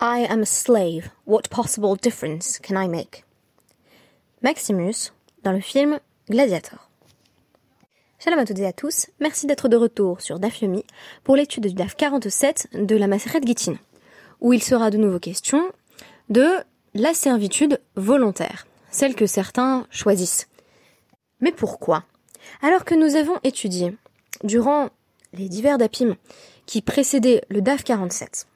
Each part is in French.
I am a slave. What possible difference can I make? Maximus, dans le film Gladiator. Shalom à toutes et à tous, merci d'être de retour sur DAF Yomi pour l'étude du DAF 47 de la Maseret Gittin, où il sera de nouveau question de la servitude volontaire, celle que certains choisissent. Mais pourquoi? Alors que nous avons étudié, durant les divers DAPIM qui précédaient le DAF 47,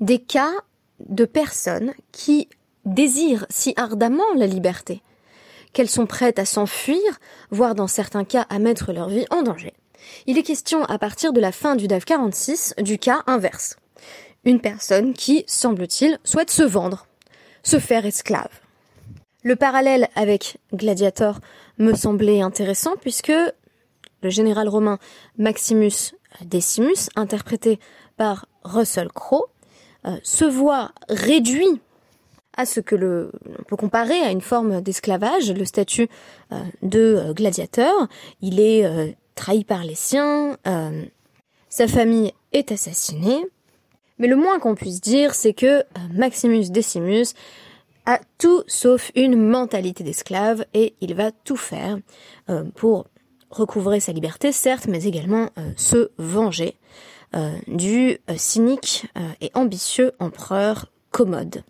des cas de personnes qui désirent si ardemment la liberté, qu'elles sont prêtes à s'enfuir, voire dans certains cas à mettre leur vie en danger. Il est question à partir de la fin du DAF 46 du cas inverse. Une personne qui, semble-t-il, souhaite se vendre, se faire esclave. Le parallèle avec Gladiator me semblait intéressant puisque le général romain Maximus Decimus, interprété par Russell Crowe, euh, se voit réduit à ce que le, on peut comparer à une forme d'esclavage, le statut euh, de euh, gladiateur. Il est trahi par les siens, sa famille est assassinée. Mais le moins qu'on puisse dire, c'est que Maximus Decimus a tout sauf une mentalité d'esclave et il va tout faire pour recouvrer sa liberté, certes, mais également se venger du euh, cynique euh, et ambitieux empereur Commode.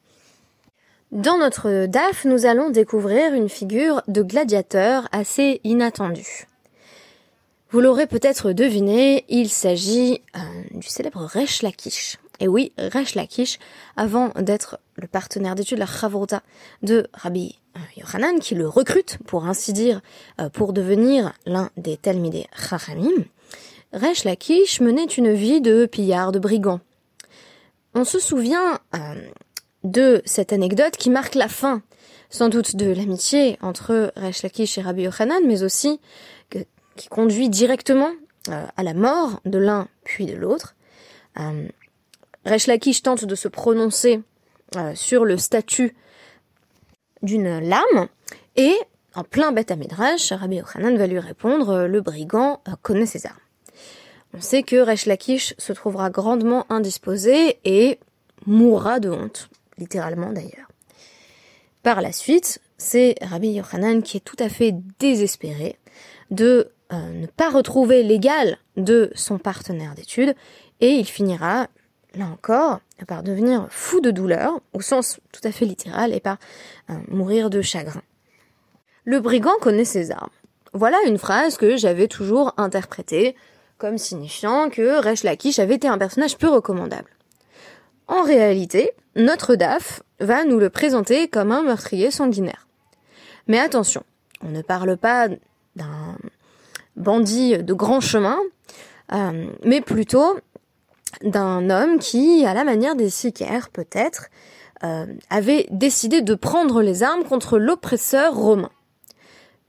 Dans notre DAF, nous allons découvrir une figure de gladiateur assez inattendue. Vous l'aurez peut-être deviné, il s'agit du célèbre Resh Lakish. Et oui, Resh Lakish, avant d'être le partenaire d'études, la Chavrota de Rabbi Yohanan, qui le recrute, pour ainsi dire, pour devenir l'un des Talmidei Chachamim, Resh Lakish menait une vie de pillard, de brigand. On se souvient euh, de cette anecdote qui marque la fin, sans doute de l'amitié entre Resh Lakish et Rabbi Yochanan, mais aussi qui conduit directement euh, à la mort de l'un puis de l'autre. Euh, Lakish tente de se prononcer sur le statut d'une lame et en plein bête à Midrash, Rabbi Yochanan va lui répondre le brigand connaît ses armes. On sait que Resh Lakish se trouvera grandement indisposé et mourra de honte, littéralement d'ailleurs. Par la suite, c'est Rabbi Yochanan qui est tout à fait désespéré de euh, ne pas retrouver l'égal de son partenaire d'études et il finira, là encore, par devenir fou de douleur, au sens tout à fait littéral, et par euh, mourir de chagrin. Le brigand connaît ses armes. Voilà une phrase que j'avais toujours interprétée comme signifiant que Resh Lakish avait été un personnage peu recommandable. En réalité, notre DAF va nous le présenter comme un meurtrier sanguinaire. Mais attention, on ne parle pas d'un bandit de grand chemin, euh, mais plutôt d'un homme qui, à la manière des sicaires peut-être, euh, avait décidé de prendre les armes contre l'oppresseur romain.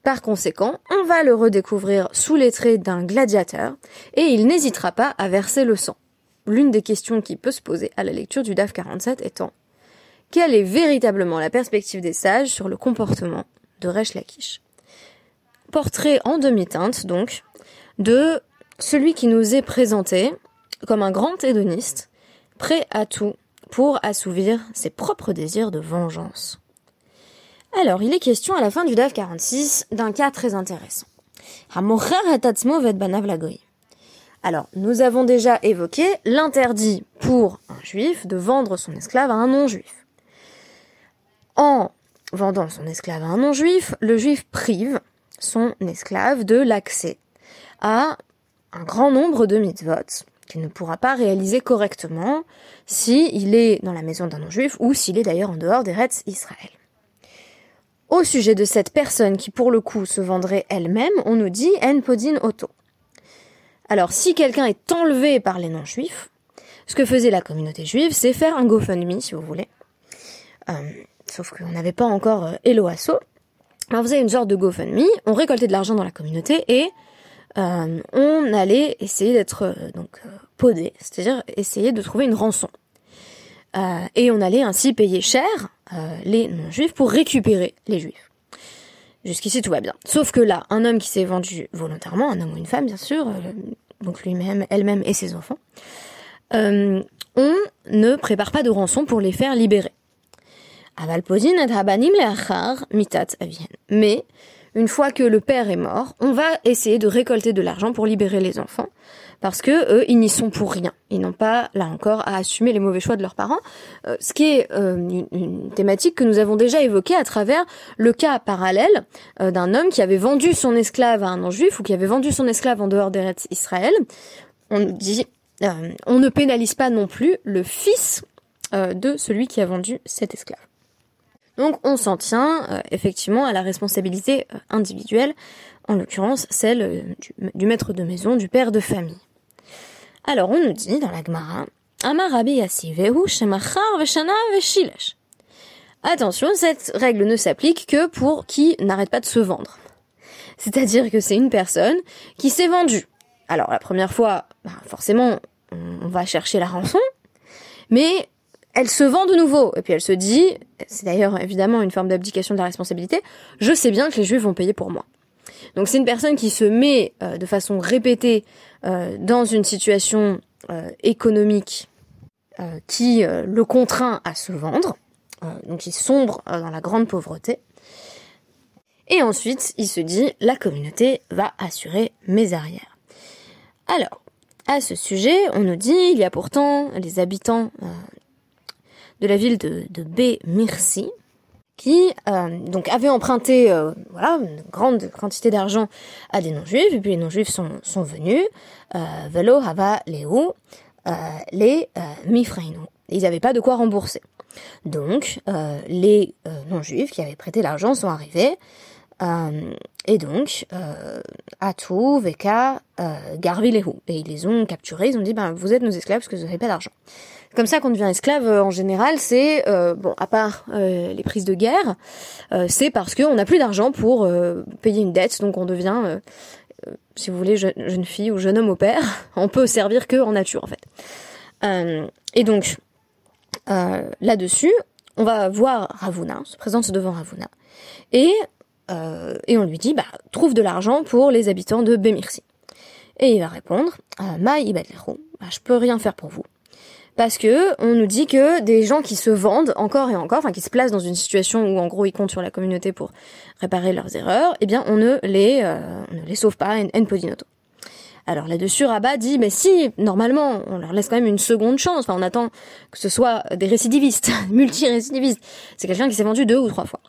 Par conséquent, on va le redécouvrir sous les traits d'un gladiateur, et il n'hésitera pas à verser le sang. L'une des questions qui peut se poser à la lecture du DAF 47 étant quelle est véritablement la perspective des sages sur le comportement de Resh Lakish Portrait en demi-teinte, donc, de celui qui nous est présenté comme un grand hédoniste, prêt à tout pour assouvir ses propres désirs de vengeance. Alors, il est question à la fin du DAF 46 d'un cas très intéressant. Alors, nous avons déjà évoqué l'interdit pour un juif de vendre son esclave à un non-juif. En vendant son esclave à un non-juif, le juif prive son esclave de l'accès à un grand nombre de mitzvot qu'il ne pourra pas réaliser correctement s'il est dans la maison d'un non-juif ou s'il est d'ailleurs en dehors des rêtes Israël. Au sujet de cette personne qui pour le coup se vendrait elle-même, on nous dit en podin auto. Alors si quelqu'un est enlevé par les non-juifs, ce que faisait la communauté juive, c'est faire un GoFundMe si vous voulez. Euh, sauf qu'on n'avait pas encore euh, Eloasso. On faisait une sorte de GoFundMe, on récoltait de l'argent dans la communauté et euh, on allait essayer d'être euh, donc podé, c'est-à-dire essayer de trouver une rançon. et on allait ainsi payer cher les non-juifs pour récupérer les juifs. Jusqu'ici tout va bien. Sauf que là, un homme qui s'est vendu volontairement, un homme ou une femme bien sûr, euh, donc lui-même, elle-même et ses enfants, euh, on ne prépare pas de rançon pour les faire libérer. Mais une fois que le père est mort, on va essayer de récolter de l'argent pour libérer les enfants, parce que eux, ils n'y sont pour rien. Ils n'ont pas, là encore, à assumer les mauvais choix de leurs parents, euh, ce qui est euh, une, thématique que nous avons déjà évoquée à travers le cas parallèle euh, d'un homme qui avait vendu son esclave à un non-juif ou qui avait vendu son esclave en dehors d'Eretz Israël. On dit, on ne pénalise pas non plus le fils de celui qui a vendu cet esclave. Donc on s'en tient euh, effectivement à la responsabilité euh, individuelle, en l'occurrence celle euh, du, maître de maison, du père de famille. Alors on nous dit dans la Gemara, Attention, cette règle ne s'applique que pour qui n'arrête pas de se vendre. C'est-à-dire que c'est une personne qui s'est vendue. Alors la première fois, bah, forcément, on va chercher la rançon, mais elle se vend de nouveau. Et puis elle se dit, c'est d'ailleurs évidemment une forme d'abdication de la responsabilité, je sais bien que les juifs vont payer pour moi. Donc c'est une personne qui se met euh, de façon répétée euh, dans une situation euh, économique qui le contraint à se vendre, donc il sombre dans la grande pauvreté. Et ensuite, il se dit, la communauté va assurer mes arrières. Alors, à ce sujet, on nous dit, il y a pourtant les habitants de la ville de, de B. qui euh, donc avait emprunté euh, voilà une grande quantité d'argent à des non-juifs et puis les non-juifs sont, sont venus euh, velo hava leo les mifreino ils n'avaient pas de quoi rembourser. Donc les non-juifs qui avaient prêté l'argent sont arrivés et donc Atou, Veka, Garvi et ils les ont capturés. Ils ont dit ben vous êtes nos esclaves parce que vous n'avez pas d'argent comme ça qu'on devient esclave euh, en général, c'est euh, bon à part euh, les prises de guerre, c'est parce qu'on n'a plus d'argent pour payer une dette, donc on devient, si vous voulez, jeune, fille ou jeune homme au père. On peut servir que en nature en fait. et donc là-dessus, on va voir Ravuna, se présente devant Ravuna, et et on lui dit bah trouve de l'argent pour les habitants de Bemirsi. Et il va répondre, Ma bah, je peux rien faire pour vous parce que on nous dit que des gens qui se vendent encore et encore, enfin qui se placent dans une situation où en gros ils comptent sur la communauté pour réparer leurs erreurs, eh bien on ne les, euh, on ne les sauve pas en podinoto. Alors là-dessus, Rabat dit, mais si, normalement, on leur laisse quand même une seconde chance. Enfin, on attend que ce soit des récidivistes, multi-récidivistes. C'est quelqu'un qui s'est vendu deux ou trois fois.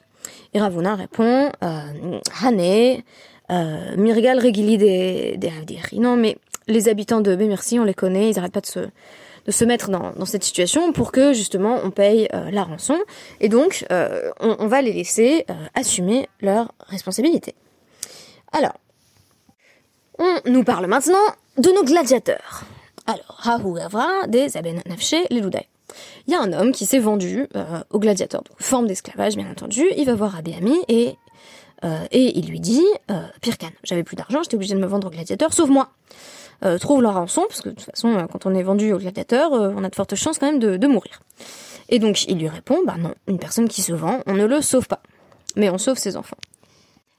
Et Ravuna répond, euh, Hane, euh, Mirgal Regili des, des Non, mais les habitants de Bémirci, on les connaît, ils arrêtent pas de se, de se mettre dans, dans cette situation pour que justement on paye euh, la rançon et donc euh, on, on, va les laisser euh, assumer leurs responsabilités. Alors, on nous parle maintenant de nos gladiateurs. Alors, Rahu Gavra des Aben Nafshe les Il y a un homme qui s'est vendu aux gladiateurs, donc forme d'esclavage bien entendu. Il va voir Rabbi Ami et, et il lui dit Pirkan, j'avais plus d'argent, j'étais obligé de me vendre aux gladiateurs, sauve-moi euh, trouvent leur rançon, parce que de toute façon, euh, quand on est vendu au gladiateur, euh, on a de fortes chances quand même de, mourir. Et donc il lui répond, bah non, une personne qui se vend, on ne le sauve pas, mais on sauve ses enfants.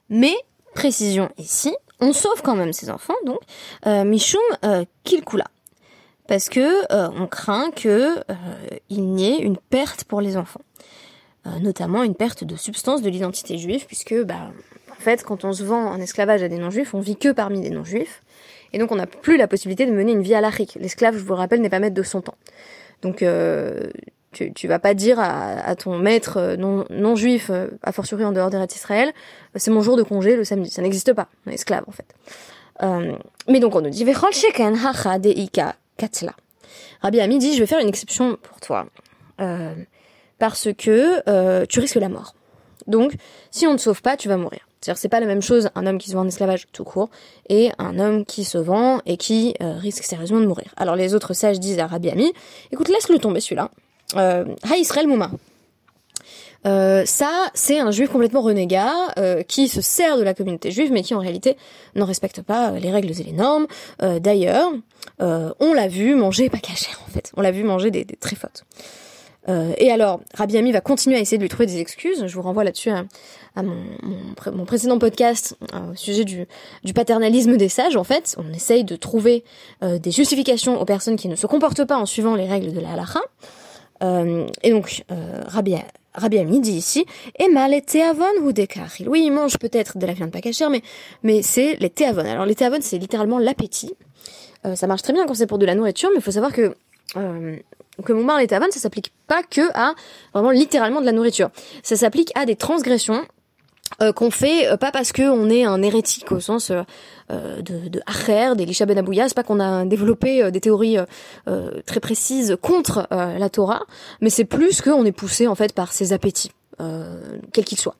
Mais, précision ici, on sauve quand même ses enfants, donc, euh, Michum euh, Kilkula. Parce que on craint que il n'y ait une perte pour les enfants. notamment une perte de substance de l'identité juive, puisque bah, en fait, quand on se vend en esclavage à des non-juifs, on vit que parmi des non-juifs. Et donc on n'a plus la possibilité de mener une vie à l'Afrique. L'esclave, je vous le rappelle, n'est pas maître de son temps. Donc euh, tu, tu vas pas dire à, ton maître euh, non, non juif, euh, a fortiori en dehors des d'Israël, c'est mon jour de congé le samedi. Ça n'existe pas. On esclave en fait. mais donc on nous dit sheken hacha deika katla. Rabbi Ami dit je vais faire une exception pour toi parce que tu risques la mort. Donc si on ne te sauve pas, tu vas mourir. C'est-à-dire c'est pas la même chose un homme qui se vend en esclavage tout court et un homme qui se vend et qui euh, risque sérieusement de mourir. Alors les autres sages disent à Rabbi Ami, écoute laisse-le tomber celui-là. Euh, ha Israël Mouma. Euh, ça, c'est un juif complètement renégat euh, qui se sert de la communauté juive, mais qui en réalité n'en respecte pas les règles et les normes. D'ailleurs, on l'a vu manger pas caché en fait. On l'a vu manger des, des très fautes. Euh, et alors, Rabbi Ami va continuer à essayer de lui trouver des excuses. Je vous renvoie là-dessus à, mon, précédent podcast euh, au sujet du, paternalisme des sages. En fait, on essaye de trouver euh, des justifications aux personnes qui ne se comportent pas en suivant les règles de la halakha. et donc, Rabbi Ami dit ici, Emma les teavon ou des Oui, il mange peut-être de la viande pas cachère, mais, mais c'est les teavon. Alors les teavon, c'est littéralement l'appétit. ça marche très bien quand c'est pour de la nourriture, mais il faut savoir que que Moumar et Tavan, ça s'applique pas que à vraiment littéralement de la nourriture. Ça s'applique à des transgressions euh, qu'on fait euh, pas parce que on est un hérétique au sens euh, de, de Acher, d'Elisha Ben Abouya, c'est pas qu'on a développé des théories très précises contre la Torah, mais c'est plus qu'on est poussé en fait par ses appétits, quels qu'ils soient.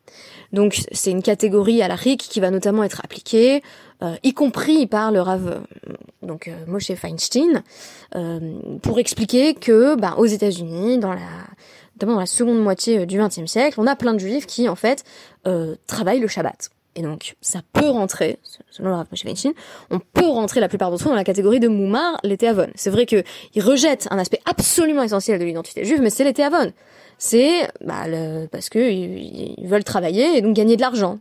Donc c'est une catégorie à la RIC qui va notamment être appliquée, euh, y compris par le Rav euh, donc euh, Moshe Feinstein, pour expliquer que bah, aux États-Unis, dans la notamment dans la seconde moitié du XXe siècle, on a plein de juifs qui en fait travaillent le Shabbat. Et donc, ça peut rentrer, selon le Rav Moshe Feinstein, on peut rentrer la plupart d'entre eux dans la catégorie de Moumar, l'été Avon. C'est vrai qu'ils rejettent un aspect absolument essentiel de l'identité juive, mais c'est l'été Avon c'est bah, parce que ils veulent travailler et donc gagner de l'argent.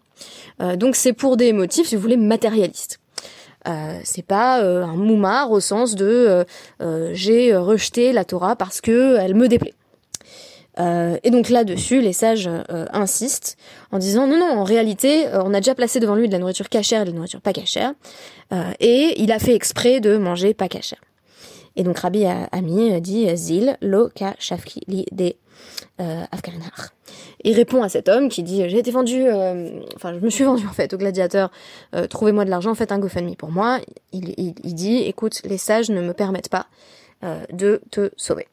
Euh, donc c'est pour des motifs, si vous voulez, matérialistes. Euh, c'est pas euh, un moumar au sens de euh, j'ai rejeté la Torah parce que elle me déplaît. et donc là-dessus, les sages insistent en disant non, non, en réalité, on a déjà placé devant lui de la nourriture cachère et de la nourriture pas cachère, et il a fait exprès de manger pas cachère. Et donc Rabbi Ami dit Zil lo ka de euh, Il répond à cet homme qui dit j'ai été vendu, euh, enfin je me suis vendu en fait au gladiateur, euh, trouvez-moi de l'argent, faites un GoFundMe pour moi. Il, dit écoute les sages ne me permettent pas euh, de te sauver.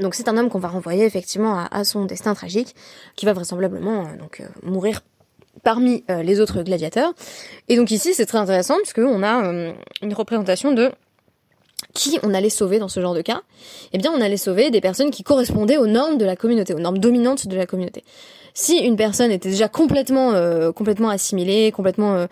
Donc c'est un homme qu'on va renvoyer effectivement à, son destin tragique, qui va vraisemblablement euh, donc mourir parmi les autres gladiateurs. Et donc ici c'est très intéressant puisque on a une représentation de qui on allait sauver dans ce genre de cas Eh bien, on allait sauver des personnes qui correspondaient aux normes de la communauté, aux normes dominantes de la communauté. Si une personne était déjà complètement, euh, complètement assimilée, complètement, euh,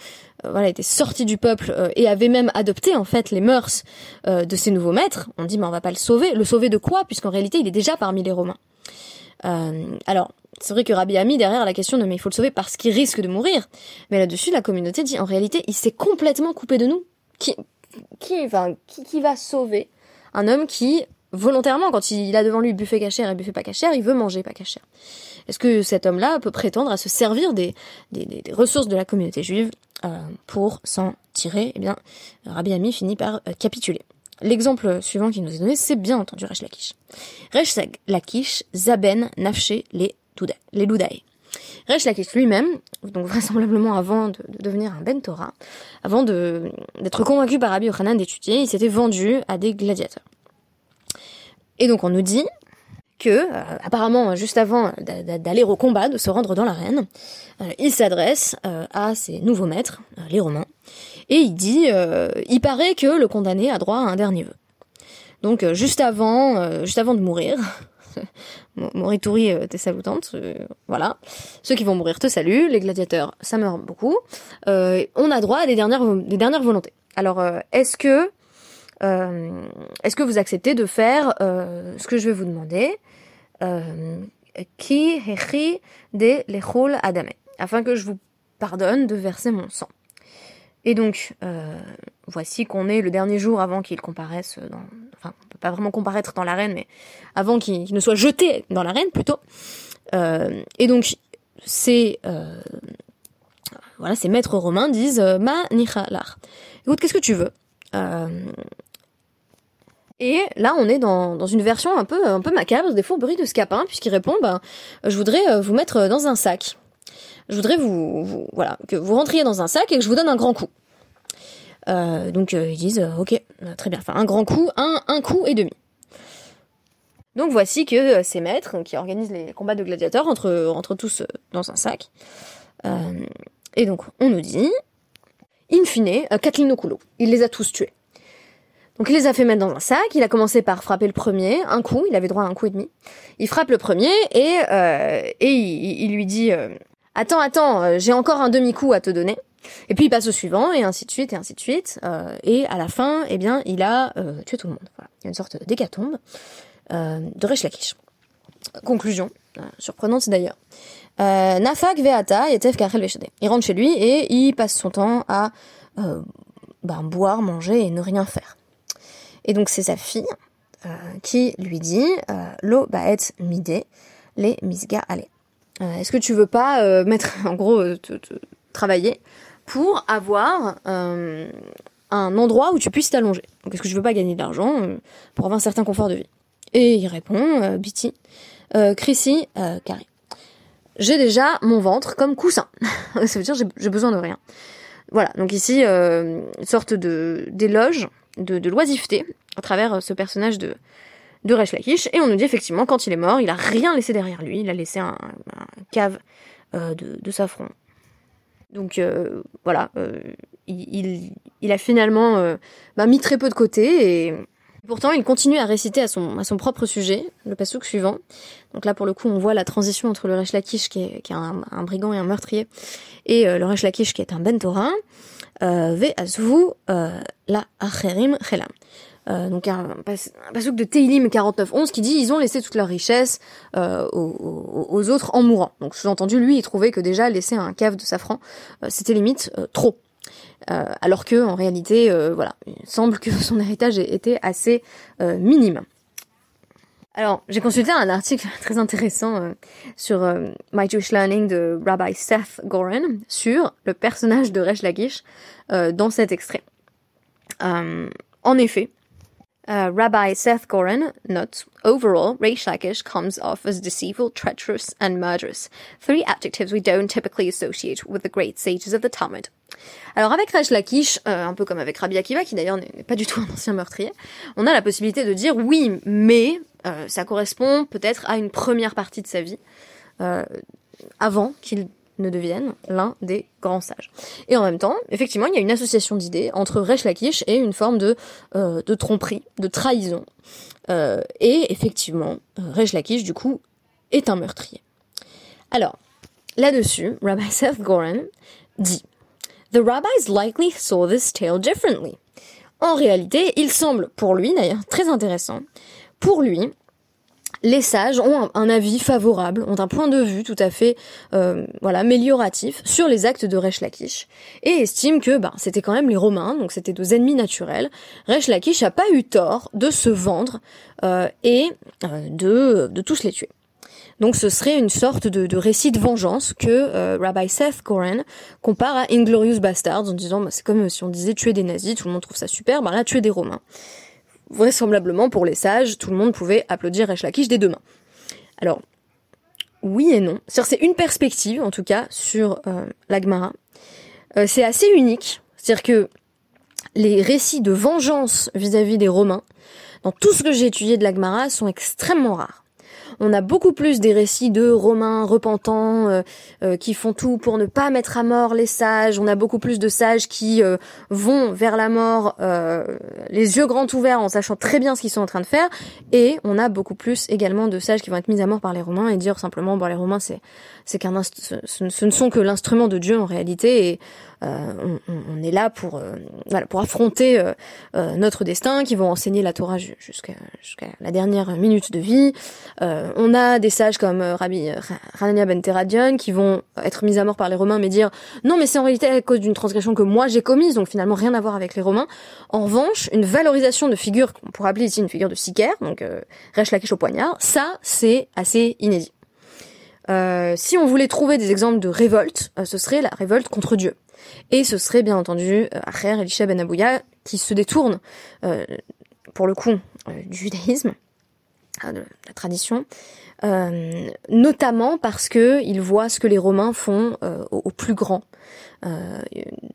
euh, voilà, était sortie du peuple et avait même adopté en fait les mœurs de ses nouveaux maîtres, on dit mais on va pas le sauver. Le sauver de quoi? Puisqu'en réalité, il est déjà parmi les Romains. alors, c'est vrai que Rabbi a mis derrière la question de mais il faut le sauver parce qu'il risque de mourir. Mais là-dessus, la communauté dit en réalité, il s'est complètement coupé de nous. Qui, enfin, qui, qui va sauver un homme qui, volontairement, quand il a devant lui buffet cachère et buffet pas cachère, il veut manger pas cachère Est-ce que cet homme-là peut prétendre à se servir des, des, des, ressources de la communauté juive euh, pour s'en tirer? Eh bien, Rabbi Ami finit par euh, capituler. L'exemple suivant qui nous est donné, c'est bien entendu Resh Lakish. Resh Lakish, Zaben, Nafché, les, les Loudaï. Resh Lakish lui-même, donc vraisemblablement avant de, devenir un Ben Torah, avant d'être convaincu par Rabbi Yochanan d'étudier, il s'était vendu à des gladiateurs. Et donc on nous dit que, euh, apparemment, juste avant d'aller au combat, de se rendre dans l'arène, euh, il s'adresse euh, à ses nouveaux maîtres, les Romains, et il dit, il paraît que le condamné a droit à un dernier vœu. Donc juste avant, juste avant de mourir, Morituri euh, t'es salutante, euh, voilà. Ceux qui vont mourir te saluent, les gladiateurs, ça meurt beaucoup. Euh, on a droit à des dernières, des dernières volontés. Alors, est-ce que, est-ce que vous acceptez de faire ce que je vais vous demander Qui de afin que je vous pardonne de verser mon sang? Et donc, voici qu'on est le dernier jour avant qu'il comparaisse dans, enfin, on peut pas vraiment comparaître dans l'arène, mais avant qu'il ne soit jeté dans l'arène plutôt. Euh, et donc, ces, euh, voilà, ces maîtres romains disent euh, Ma nichalar. Écoute, qu'est-ce que tu veux? Et là, on est dans, une version un peu, un peu macabre, des fourberies de Scapin, puisqu'il répond, ben, je voudrais vous mettre dans un sac. Je voudrais vous, voilà, que vous rentriez dans un sac et que je vous donne un grand coup. Euh, donc euh, ils disent euh, ok, très bien, enfin un grand coup, un, un coup et demi. Donc voici que ces maîtres qui organisent les combats de gladiateurs entre, entre tous dans un sac. et donc on nous dit, in fine, Kathleen Okulo, il les a tous tués. Donc il les a fait mettre dans un sac, il a commencé par frapper le premier, un coup, il avait droit à un coup et demi. Il frappe le premier et, et il, lui dit Attends, attends, j'ai encore un demi-coup à te donner. Et puis il passe au suivant, et ainsi de suite, et ainsi de suite. Euh, et à la fin, eh bien, il a euh, tué tout le monde. Voilà. Il y a une sorte d'hécatombe euh, de Resh Lakish. conclusion, surprenante d'ailleurs. Nafak veata et kachel Il rentre chez lui et il passe son temps à ben, boire, manger et ne rien faire. Et donc c'est sa fille qui lui dit Lo baet mide les misga ale. Est-ce que tu veux pas mettre, en gros, travailler pour avoir un endroit où tu puisses t'allonger? Donc est-ce que je veux pas gagner de l'argent euh, pour avoir un certain confort de vie? Et il répond, euh, Bitty, euh, Chrissy, euh, Carré. J'ai déjà mon ventre comme coussin. Ça veut dire j'ai besoin de rien. Voilà, donc ici, euh, une sorte de d'éloge, de, de loisiveté, à travers ce personnage de, de Resh Lakish. Et on nous dit effectivement, quand il est mort, il a rien laissé derrière lui. Il a laissé un, cave euh, de, de safran. Donc euh, voilà, euh, il, a finalement bah, mis très peu de côté et pourtant il continue à réciter à son, propre sujet, le pasouk suivant. Donc là pour le coup on voit la transition entre le Resh Lakish qui est, un, brigand et un meurtrier et le Resh Lakish qui est un bentorin. Ve la acherim chelam. Euh, donc un, un pasuk de Teilim 49.11 qui dit ils ont laissé toute leur richesse euh, aux, aux, autres en mourant. Donc sous-entendu, lui, il trouvait que déjà laisser un cave de safran, euh, c'était limite euh, trop. Euh, alors que en réalité, voilà, il semble que son héritage était assez minime. Alors, j'ai consulté un article très intéressant sur My Jewish Learning de Rabbi Seth Goren sur le personnage de Resh Lakish dans cet extrait. en effet, Uh, Rabbi Seth Goren notes, overall, Reish Lakish comes off as deceitful, treacherous, and murderous. Three adjectives we don't typically associate with the great sages of the Talmud. Alors avec Reish Lakish, euh, un peu comme avec Rabbi Akiva, qui d'ailleurs n'est pas du tout un ancien meurtrier, on a la possibilité de dire oui, mais euh, ça correspond peut-être à une première partie de sa vie, euh, avant qu'il ne deviennent l'un des grands sages. Et en même temps, effectivement, il y a une association d'idées entre Resh Lakish et une forme de, euh, de tromperie, de trahison. Euh, et effectivement, euh, Resh Lakish, du coup, est un meurtrier. Alors, là-dessus, Rabbi Seth Goran dit The rabbis likely saw this tale differently. En réalité, il semble, pour lui d'ailleurs, très intéressant, pour lui, les sages ont un, avis favorable, ont un point de vue tout à fait euh, voilà amélioratif sur les actes de Resh Lakish et estiment que ben, c'était quand même les Romains, donc c'était deux ennemis naturels. Resh Lakish a pas eu tort de se vendre euh, et euh, de, de tous les tuer. Donc ce serait une sorte de, récit de vengeance que euh, Rabbi Seth Goren compare à Inglorious Bastards en disant bah, c'est comme si on disait tuer des nazis, tout le monde trouve ça super, ben là tuer des Romains vraisemblablement pour les sages, tout le monde pouvait applaudir Resh des deux mains. Alors, oui et non. C'est une perspective, en tout cas, sur euh, l'Agmara. Euh, c'est assez unique. C'est-à-dire que les récits de vengeance vis-à-vis des Romains, dans tout ce que j'ai étudié de l'Agmara, sont extrêmement rares on a beaucoup plus des récits de Romains repentants euh, euh, qui font tout pour ne pas mettre à mort les sages. On a beaucoup plus de sages qui euh, vont vers la mort les yeux grands ouverts en sachant très bien ce qu'ils sont en train de faire. Et on a beaucoup plus également de sages qui vont être mis à mort par les Romains et dire simplement bon les Romains c'est c'est qu'un ce, ne sont que l'instrument de Dieu en réalité et on, est là pour voilà pour affronter notre destin qui vont enseigner la Torah jusqu'à la dernière minute de vie on a des sages comme euh, Rabbi Hanania ben Teradion qui vont être mis à mort par les Romains mais dire non mais c'est en réalité à cause d'une transgression que moi j'ai commise donc finalement rien à voir avec les Romains. En revanche, une valorisation de figure qu'on pourrait appeler ici une figure de sicaire, donc euh, Resh Lakish au poignard, ça c'est assez inédit. Euh, si on voulait trouver des exemples de révolte, ce serait la révolte contre Dieu. Et ce serait bien entendu Acher Elisha ben Abouya qui se détourne, pour le coup, du judaïsme de la tradition, euh, notamment parce que il voit ce que les Romains font euh, au, plus grand. Euh,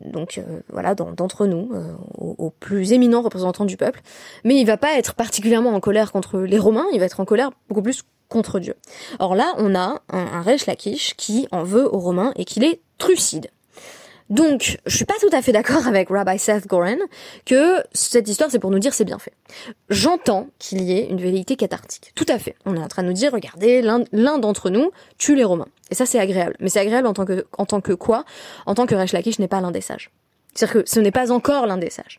donc voilà, d'entre nous, aux, plus éminents représentants du peuple. Mais il va pas être particulièrement en colère contre les Romains, il va être en colère beaucoup plus contre Dieu. Or là, on a un, un Resh Lakish qui en veut aux Romains et qui les trucide. Donc, je suis pas tout à fait d'accord avec Rabbi Seth Goren que cette histoire c'est pour nous dire c'est bien fait. J'entends qu'il y ait une vérité cathartique. Tout à fait. On est en train de nous dire regardez, l'un d'entre nous tue les Romains. Et ça c'est agréable. Mais c'est agréable en tant que en tant que quoi? En tant que Resh Lakish n'est pas l'un des sages. C'est-à-dire que ce n'est pas encore l'un des sages.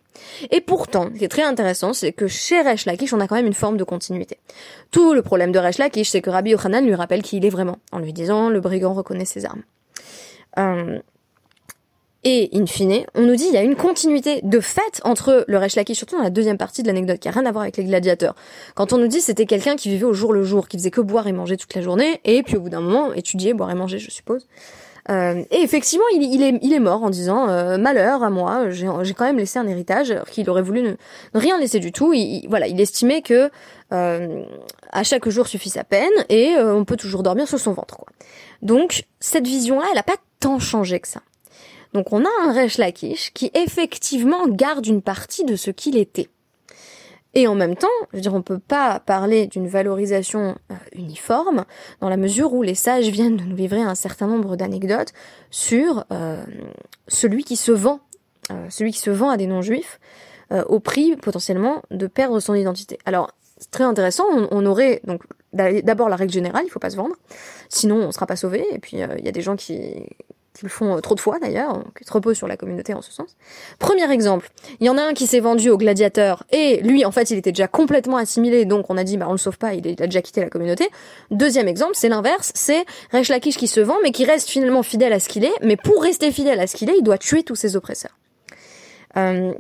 Et pourtant, ce qui est très intéressant, c'est que chez Resh Lakish, on a quand même une forme de continuité. Tout le problème de Resh Lakish, c'est que Rabbi Yochanan lui rappelle qui il est vraiment, en lui disant le brigand reconnaît ses armes. Euh, et in fine, on nous dit il y a une continuité de fait entre le Lakish, surtout dans la deuxième partie de l'anecdote, qui a rien à voir avec les gladiateurs. Quand on nous dit c'était quelqu'un qui vivait au jour le jour, qui faisait que boire et manger toute la journée, et puis au bout d'un moment étudier, boire et manger, je suppose. Euh, et effectivement, il, est, mort en disant euh, malheur à moi, j'ai quand même laissé un héritage alors qu'il aurait voulu ne, rien laisser du tout. Il, voilà, il estimait que euh, à chaque jour suffit sa peine et on peut toujours dormir sur son ventre. Quoi. Donc cette vision-là, elle a pas tant changé que ça. Donc on a un Resh Lakish qui effectivement garde une partie de ce qu'il était. Et en même temps, je veux dire, on peut pas parler d'une valorisation euh, uniforme dans la mesure où les sages viennent de nous livrer un certain nombre d'anecdotes sur euh, celui qui se vend, euh, celui qui se vend à des non-juifs au prix potentiellement de perdre son identité. Alors, c'est très intéressant. On, aurait donc d'abord la règle générale, il faut pas se vendre, sinon on sera pas sauvé. Et puis il y a des gens qui qui le font euh, trop de fois d'ailleurs, qui se reposent sur la communauté en ce sens. Premier exemple, il y en a un qui s'est vendu au gladiateur et lui en fait il était déjà complètement assimilé donc on a dit bah on le sauve pas, il a déjà quitté la communauté. Deuxième exemple, c'est l'inverse, c'est Resh Lakish qui se vend mais qui reste finalement fidèle à ce qu'il est, mais pour rester fidèle à ce qu'il est, il doit tuer tous ses oppresseurs. Euh,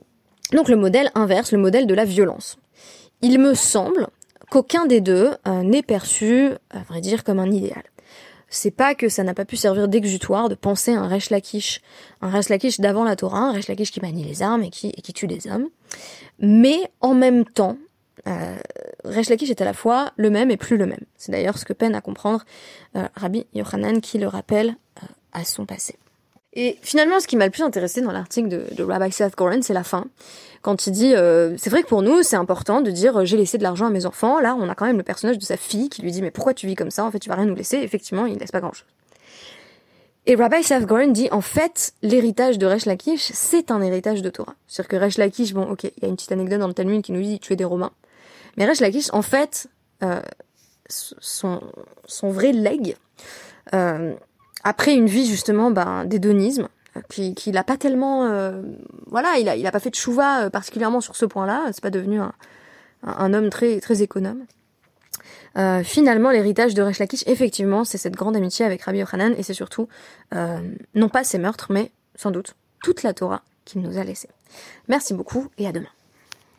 donc le modèle inverse, le modèle de la violence. Il me semble qu'aucun des deux euh, n'est perçu, à vrai dire, comme un idéal c'est pas que ça n'a pas pu servir d'exutoire de penser à un Resh Lakish, un Resh Lakish d'avant la Torah, un Resh Lakish qui manie les armes et qui, qui tue des hommes. Mais en même temps, euh, est à la fois le même et plus le même. C'est d'ailleurs ce que peine à comprendre euh, Rabbi Yochanan qui le rappelle euh, à son passé. Et finalement, ce qui m'a le plus intéressé dans l'article de, de Rabbi Seth Goren, c'est la fin quand il dit euh, c'est vrai que pour nous c'est important de dire euh, j'ai laissé de l'argent à mes enfants. Là, on a quand même le personnage de sa fille qui lui dit mais pourquoi tu vis comme ça? En fait, tu vas rien nous laisser. Effectivement, il laisse pas grand chose. Et Rabbi Seth Goren dit en fait l'héritage de Resh Lakish c'est un héritage de Torah. C'est-à-dire que Resh Lakish bon ok il y a une petite anecdote dans le Talmud qui nous dit tu es des Romains, mais Resh Lakish en fait euh, son son vrai leg euh, après une vie justement ben, d'hédonisme, qui, qui l'a pas tellement, euh, voilà, il a, il a pas fait de chouva euh, particulièrement sur ce point-là. C'est pas devenu un, un, homme très, très économe. Euh, finalement, l'héritage de Resh Lakish, effectivement, c'est cette grande amitié avec Rabbi Yochanan et c'est surtout, euh, non pas ses meurtres, mais sans doute toute la Torah qu'il nous a laissée. Merci beaucoup et à demain.